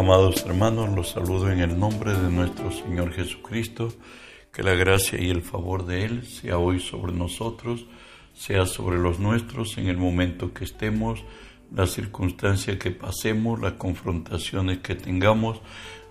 Amados hermanos, los saludo en el nombre de nuestro Señor Jesucristo. Que la gracia y el favor de Él sea hoy sobre nosotros, sea sobre los nuestros en el momento que estemos, la circunstancia que pasemos, las confrontaciones que tengamos.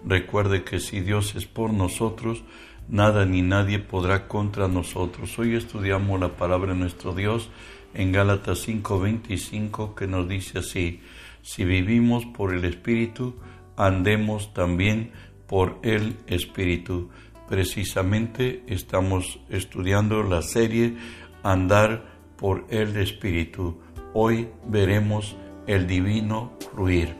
Recuerde que si Dios es por nosotros, nada ni nadie podrá contra nosotros. Hoy estudiamos la palabra de nuestro Dios en Gálatas 5:25 que nos dice así, si vivimos por el Espíritu, andemos también por el Espíritu. Precisamente estamos estudiando la serie Andar por el Espíritu. Hoy veremos el divino fluir.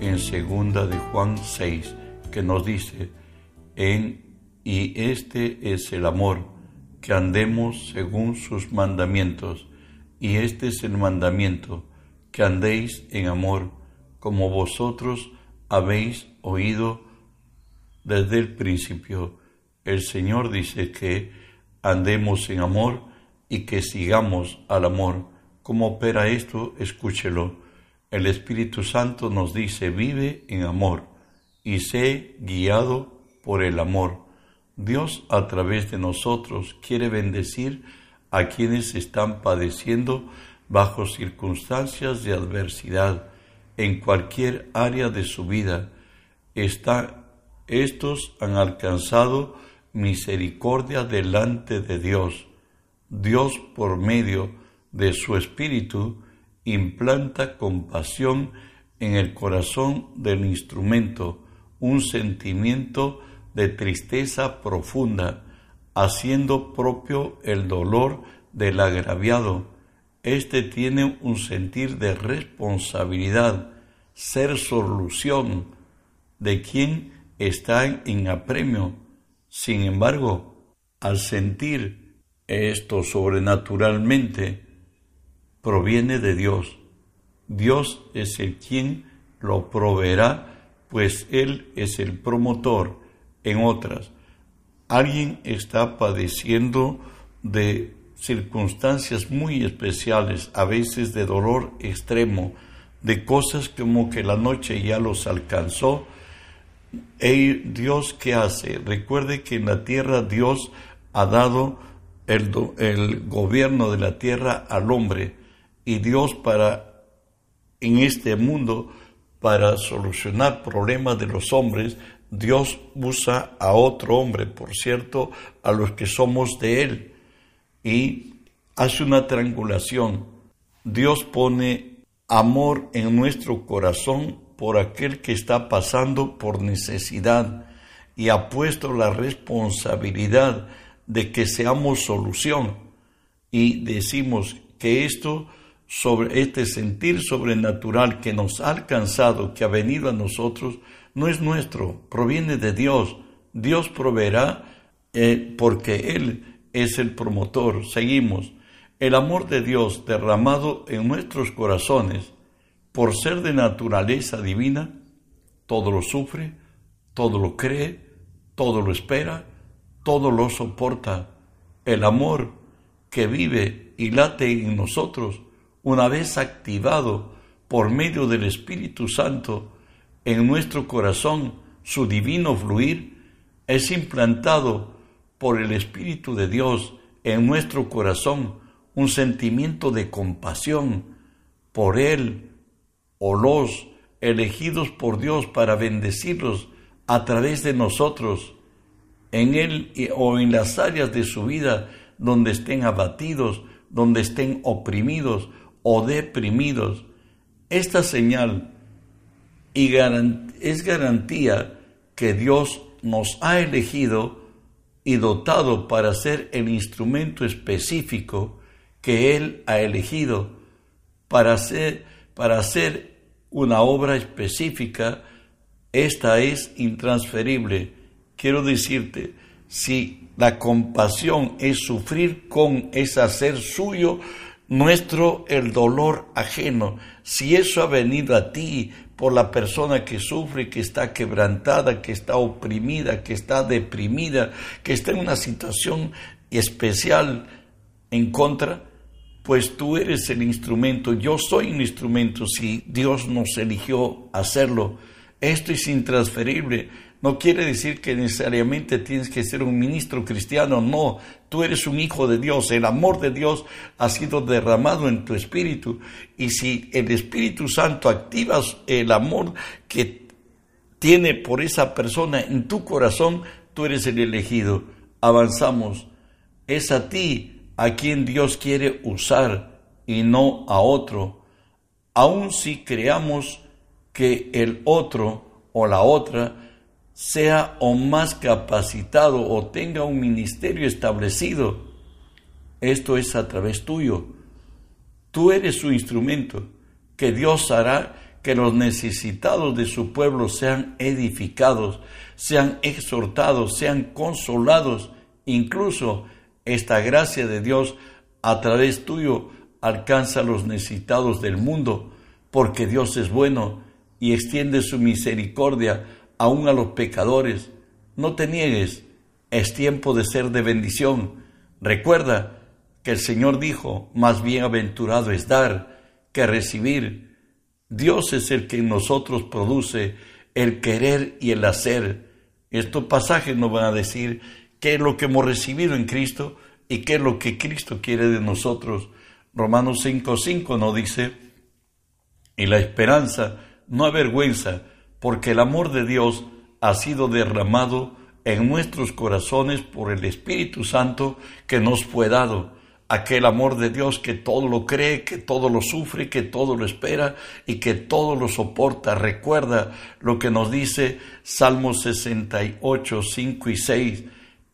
En segunda de Juan 6, que nos dice, en y este es el amor, que andemos según sus mandamientos, y este es el mandamiento, que andéis en amor, como vosotros habéis oído desde el principio. El Señor dice que andemos en amor y que sigamos al amor. ¿Cómo opera esto? Escúchelo. El Espíritu Santo nos dice, vive en amor y sé guiado por el amor. Dios a través de nosotros quiere bendecir a quienes están padeciendo bajo circunstancias de adversidad en cualquier área de su vida. estos han alcanzado misericordia delante de Dios. Dios por medio de su Espíritu implanta compasión en el corazón del instrumento, un sentimiento de tristeza profunda, haciendo propio el dolor del agraviado. Este tiene un sentir de responsabilidad, ser solución de quien está en apremio. Sin embargo, al sentir esto sobrenaturalmente, proviene de Dios. Dios es el quien lo proveerá, pues Él es el promotor en otras. Alguien está padeciendo de circunstancias muy especiales, a veces de dolor extremo, de cosas como que la noche ya los alcanzó. Dios qué hace? Recuerde que en la tierra Dios ha dado el, el gobierno de la tierra al hombre y Dios para en este mundo para solucionar problemas de los hombres Dios usa a otro hombre, por cierto, a los que somos de Él, y hace una triangulación. Dios pone amor en nuestro corazón por aquel que está pasando por necesidad y ha puesto la responsabilidad de que seamos solución. Y decimos que esto sobre este sentir sobrenatural que nos ha alcanzado, que ha venido a nosotros, no es nuestro, proviene de Dios. Dios proveerá eh, porque Él es el promotor. Seguimos. El amor de Dios derramado en nuestros corazones, por ser de naturaleza divina, todo lo sufre, todo lo cree, todo lo espera, todo lo soporta. El amor que vive y late en nosotros una vez activado por medio del Espíritu Santo en nuestro corazón, su divino fluir, es implantado por el Espíritu de Dios en nuestro corazón un sentimiento de compasión por Él o los elegidos por Dios para bendecirlos a través de nosotros en Él o en las áreas de su vida donde estén abatidos, donde estén oprimidos o deprimidos. Esta señal y es garantía que Dios nos ha elegido y dotado para ser el instrumento específico que Él ha elegido para hacer, para hacer una obra específica. Esta es intransferible. Quiero decirte, si la compasión es sufrir con, es hacer suyo nuestro el dolor ajeno, si eso ha venido a ti por la persona que sufre, que está quebrantada, que está oprimida, que está deprimida, que está en una situación especial, en contra, pues tú eres el instrumento, yo soy un instrumento si Dios nos eligió hacerlo. Esto es intransferible. No quiere decir que necesariamente tienes que ser un ministro cristiano, no. Tú eres un hijo de Dios, el amor de Dios ha sido derramado en tu espíritu. Y si el Espíritu Santo activas el amor que tiene por esa persona en tu corazón, tú eres el elegido. Avanzamos. Es a ti a quien Dios quiere usar y no a otro. Aun si creamos que el otro o la otra sea o más capacitado o tenga un ministerio establecido, esto es a través tuyo. Tú eres su instrumento, que Dios hará que los necesitados de su pueblo sean edificados, sean exhortados, sean consolados. Incluso esta gracia de Dios a través tuyo alcanza a los necesitados del mundo, porque Dios es bueno y extiende su misericordia aún a los pecadores. No te niegues, es tiempo de ser de bendición. Recuerda que el Señor dijo, más bienaventurado es dar que recibir. Dios es el que en nosotros produce el querer y el hacer. Estos pasajes nos van a decir qué es lo que hemos recibido en Cristo y qué es lo que Cristo quiere de nosotros. Romanos 5:5 nos dice, y la esperanza no avergüenza, porque el amor de Dios ha sido derramado en nuestros corazones por el Espíritu Santo que nos fue dado. Aquel amor de Dios que todo lo cree, que todo lo sufre, que todo lo espera y que todo lo soporta. Recuerda lo que nos dice Salmos 68, 5 y 6,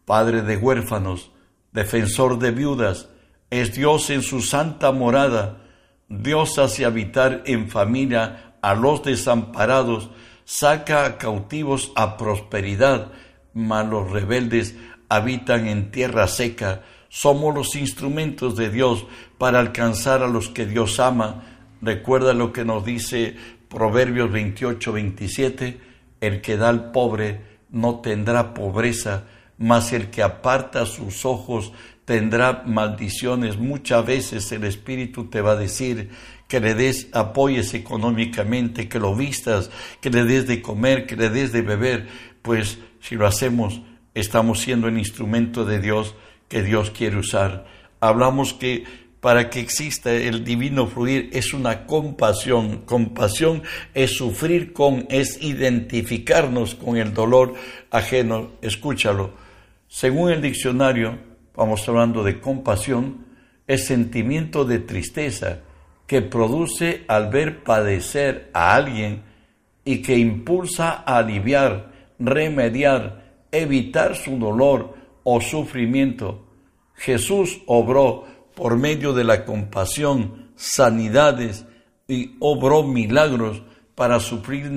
Padre de huérfanos, defensor de viudas, es Dios en su santa morada, Dios hace habitar en familia a los desamparados, saca cautivos a prosperidad, mas los rebeldes habitan en tierra seca, somos los instrumentos de Dios para alcanzar a los que Dios ama. Recuerda lo que nos dice Proverbios 28, 27, el que da al pobre no tendrá pobreza, mas el que aparta sus ojos tendrá maldiciones. Muchas veces el Espíritu te va a decir que le des apoyes económicamente, que lo vistas, que le des de comer, que le des de beber, pues si lo hacemos, estamos siendo el instrumento de Dios que Dios quiere usar. Hablamos que para que exista el divino fluir es una compasión. Compasión es sufrir con, es identificarnos con el dolor ajeno. Escúchalo. Según el diccionario, vamos hablando de compasión, es sentimiento de tristeza que produce al ver padecer a alguien y que impulsa a aliviar, remediar, evitar su dolor o sufrimiento. Jesús obró por medio de la compasión sanidades y obró milagros para suplir,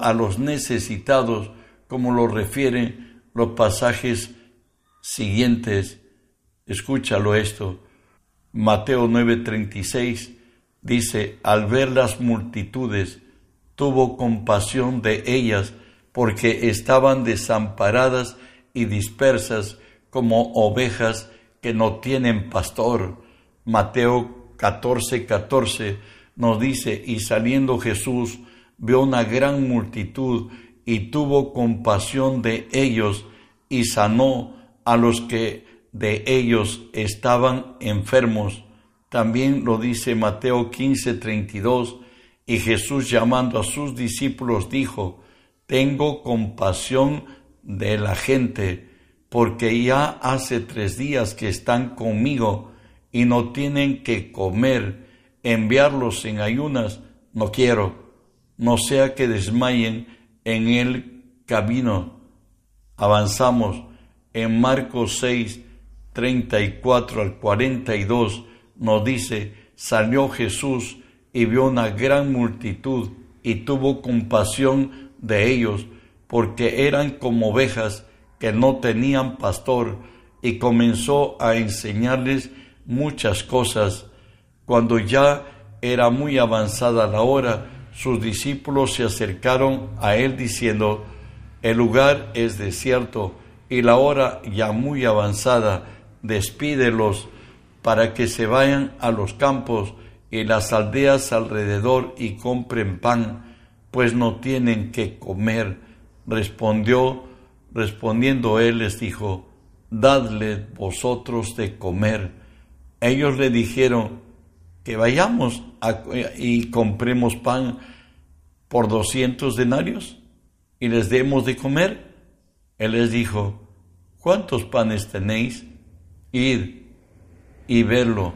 a los necesitados, como lo refieren los pasajes siguientes. Escúchalo esto. Mateo 9:36 dice, al ver las multitudes, tuvo compasión de ellas porque estaban desamparadas y dispersas como ovejas que no tienen pastor. Mateo 14, 14 nos dice, y saliendo Jesús vio una gran multitud y tuvo compasión de ellos y sanó a los que de ellos estaban enfermos. También lo dice Mateo 15, 32, y Jesús llamando a sus discípulos dijo, tengo compasión de la gente, porque ya hace tres días que están conmigo y no tienen que comer, enviarlos en ayunas, no quiero, no sea que desmayen en el camino. Avanzamos en Marcos 6, 34 al 42, nos dice, salió Jesús y vio una gran multitud y tuvo compasión de ellos, porque eran como ovejas que no tenían pastor, y comenzó a enseñarles muchas cosas. Cuando ya era muy avanzada la hora, sus discípulos se acercaron a él diciendo, el lugar es desierto y la hora ya muy avanzada, despídelos para que se vayan a los campos y las aldeas alrededor y compren pan, pues no tienen que comer. Respondió, respondiendo él les dijo, dadle vosotros de comer. Ellos le dijeron, que vayamos y compremos pan por doscientos denarios y les demos de comer. Él les dijo, ¿cuántos panes tenéis? Id y verlo.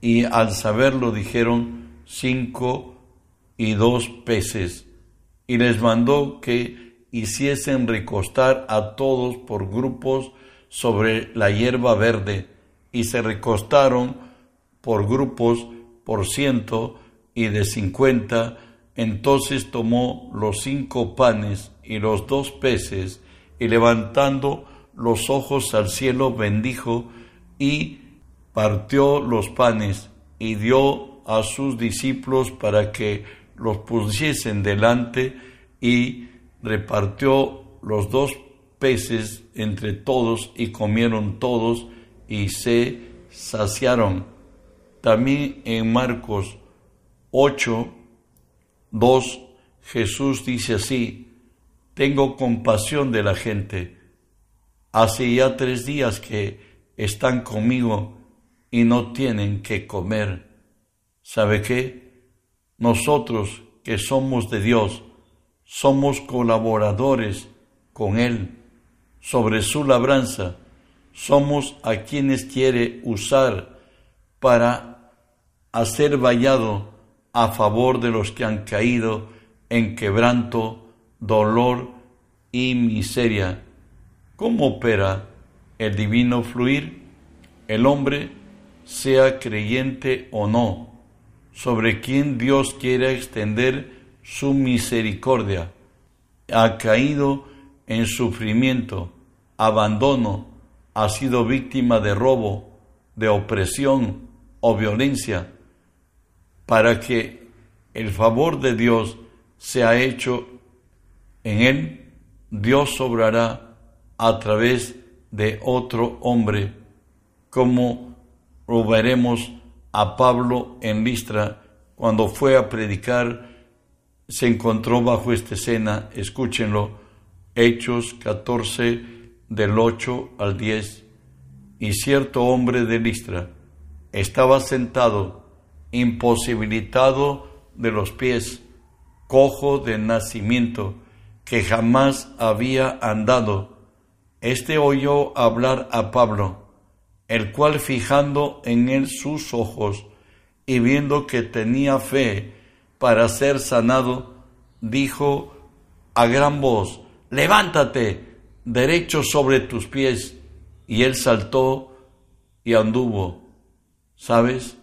Y al saberlo dijeron cinco y dos peces. Y les mandó que hiciesen recostar a todos por grupos sobre la hierba verde. Y se recostaron por grupos por ciento y de cincuenta. Entonces tomó los cinco panes y los dos peces y levantando los ojos al cielo bendijo y partió los panes y dio a sus discípulos para que los pusiesen delante y repartió los dos peces entre todos y comieron todos y se saciaron. También en Marcos 8, 2, Jesús dice así, tengo compasión de la gente. Hace ya tres días que están conmigo y no tienen que comer. ¿Sabe qué? Nosotros que somos de Dios, somos colaboradores con Él sobre su labranza, somos a quienes quiere usar para hacer vallado a favor de los que han caído en quebranto, dolor y miseria. ¿Cómo opera el divino fluir? El hombre sea creyente o no, sobre quien Dios quiere extender su misericordia, ha caído en sufrimiento, abandono, ha sido víctima de robo, de opresión o violencia, para que el favor de Dios sea hecho en él, Dios sobrará a través de otro hombre, como lo veremos a Pablo en Listra cuando fue a predicar, se encontró bajo esta escena, escúchenlo, Hechos 14 del 8 al 10, y cierto hombre de Listra estaba sentado, imposibilitado de los pies, cojo de nacimiento, que jamás había andado. Este oyó hablar a Pablo, el cual fijando en él sus ojos y viendo que tenía fe para ser sanado, dijo a gran voz, levántate, derecho sobre tus pies. Y él saltó y anduvo. ¿Sabes?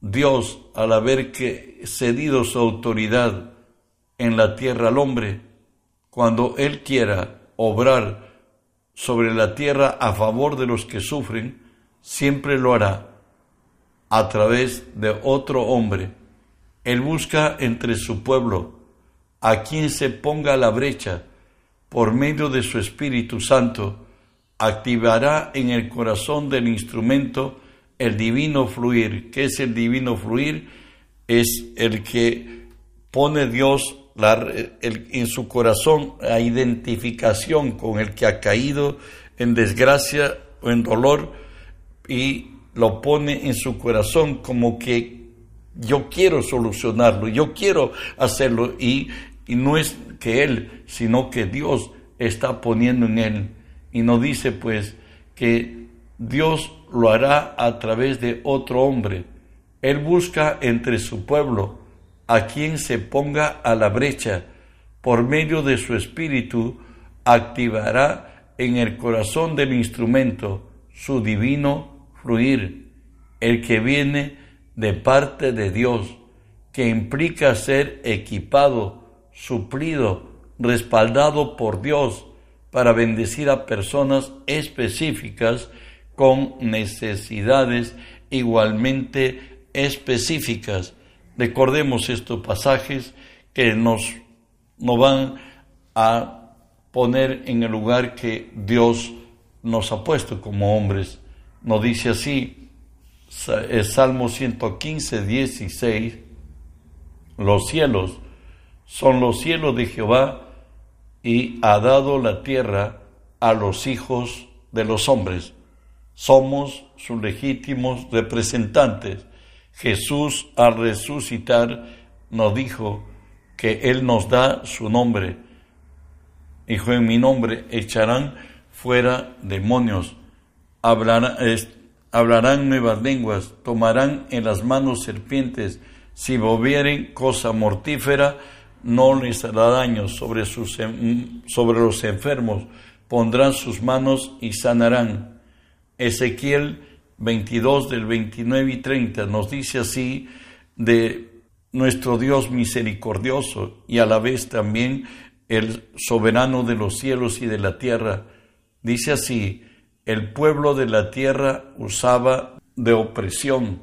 Dios, al haber que cedido su autoridad en la tierra al hombre, cuando Él quiera obrar sobre la tierra a favor de los que sufren, siempre lo hará a través de otro hombre. Él busca entre su pueblo a quien se ponga la brecha por medio de su Espíritu Santo, activará en el corazón del instrumento el divino fluir. ¿Qué es el divino fluir? Es el que pone Dios en su corazón la identificación con el que ha caído en desgracia o en dolor y lo pone en su corazón como que yo quiero solucionarlo, yo quiero hacerlo y, y no es que Él, sino que Dios está poniendo en Él. Y no dice pues que Dios lo hará a través de otro hombre. Él busca entre su pueblo a quien se ponga a la brecha. Por medio de su espíritu activará en el corazón del instrumento su divino fluir, el que viene de parte de Dios, que implica ser equipado, suplido, respaldado por Dios para bendecir a personas específicas con necesidades igualmente específicas. Recordemos estos pasajes que nos, nos van a poner en el lugar que Dios nos ha puesto como hombres nos dice así, es Salmo 115, 16, los cielos son los cielos de Jehová y ha dado la tierra a los hijos de los hombres. Somos sus legítimos representantes. Jesús al resucitar nos dijo que Él nos da su nombre. Hijo, en mi nombre echarán fuera demonios, hablarán, hablarán nuevas lenguas, tomarán en las manos serpientes, si bebieren cosa mortífera, no les hará daño sobre, sus, sobre los enfermos, pondrán sus manos y sanarán. Ezequiel 22 del 29 y 30 nos dice así de nuestro Dios misericordioso y a la vez también el soberano de los cielos y de la tierra. Dice así, el pueblo de la tierra usaba de opresión,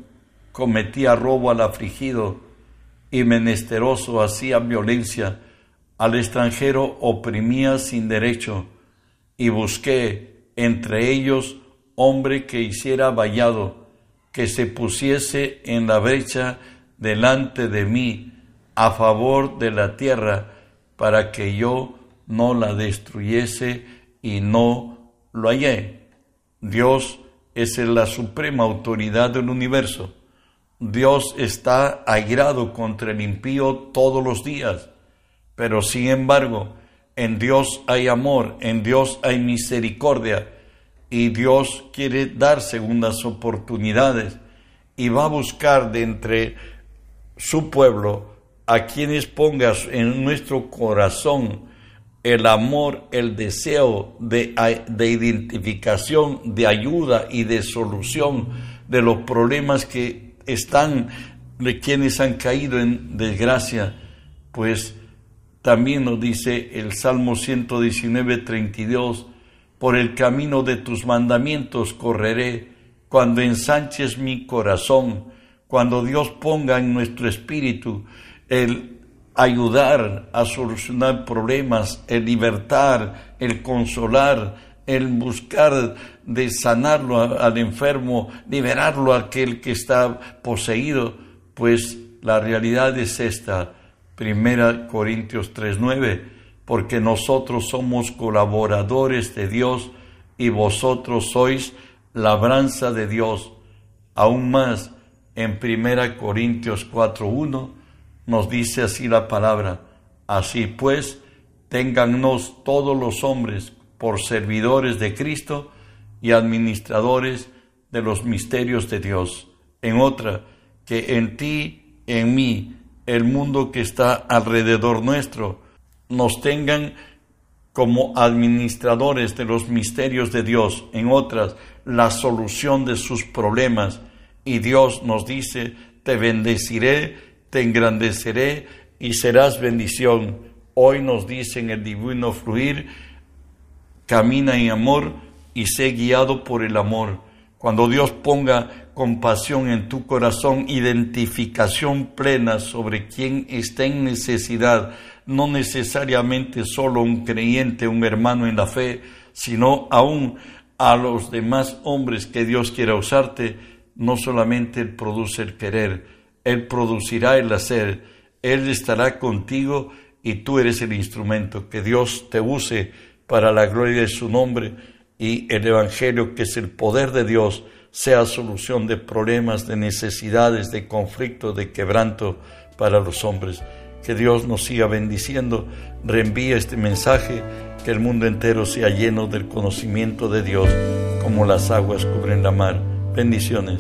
cometía robo al afligido y menesteroso hacía violencia, al extranjero oprimía sin derecho, y busqué entre ellos hombre que hiciera vallado, que se pusiese en la brecha delante de mí a favor de la tierra, para que yo no la destruyese y no lo hallé. Dios es la suprema autoridad del universo. Dios está airado contra el impío todos los días, pero sin embargo, en Dios hay amor, en Dios hay misericordia, y Dios quiere dar segundas oportunidades y va a buscar de entre su pueblo a quienes pongas en nuestro corazón el amor, el deseo de, de, identificación, de ayuda y de solución de los problemas que están, de quienes han caído en desgracia, pues también nos dice el Salmo 119, 32, por el camino de tus mandamientos correré, cuando ensanches mi corazón, cuando Dios ponga en nuestro espíritu el ayudar a solucionar problemas, el libertar, el consolar, el buscar de sanarlo al enfermo, liberarlo a aquel que está poseído, pues la realidad es esta. Primera Corintios 3:9 porque nosotros somos colaboradores de Dios y vosotros sois labranza de Dios. Aún más, en 1 Corintios 4.1 nos dice así la palabra, así pues, téngannos todos los hombres por servidores de Cristo y administradores de los misterios de Dios. En otra, que en ti, en mí, el mundo que está alrededor nuestro, nos tengan como administradores de los misterios de Dios, en otras, la solución de sus problemas. Y Dios nos dice, te bendeciré, te engrandeceré y serás bendición. Hoy nos dice en el divino fluir, camina en amor y sé guiado por el amor. Cuando Dios ponga compasión en tu corazón, identificación plena sobre quien está en necesidad, no necesariamente solo un creyente, un hermano en la fe, sino aún a los demás hombres que Dios quiera usarte, no solamente Él produce el querer, Él producirá el hacer, Él estará contigo y tú eres el instrumento, que Dios te use para la gloria de su nombre y el Evangelio, que es el poder de Dios, sea solución de problemas, de necesidades, de conflicto, de quebranto para los hombres. Que Dios nos siga bendiciendo. Reenvía este mensaje, que el mundo entero sea lleno del conocimiento de Dios, como las aguas cubren la mar. Bendiciones.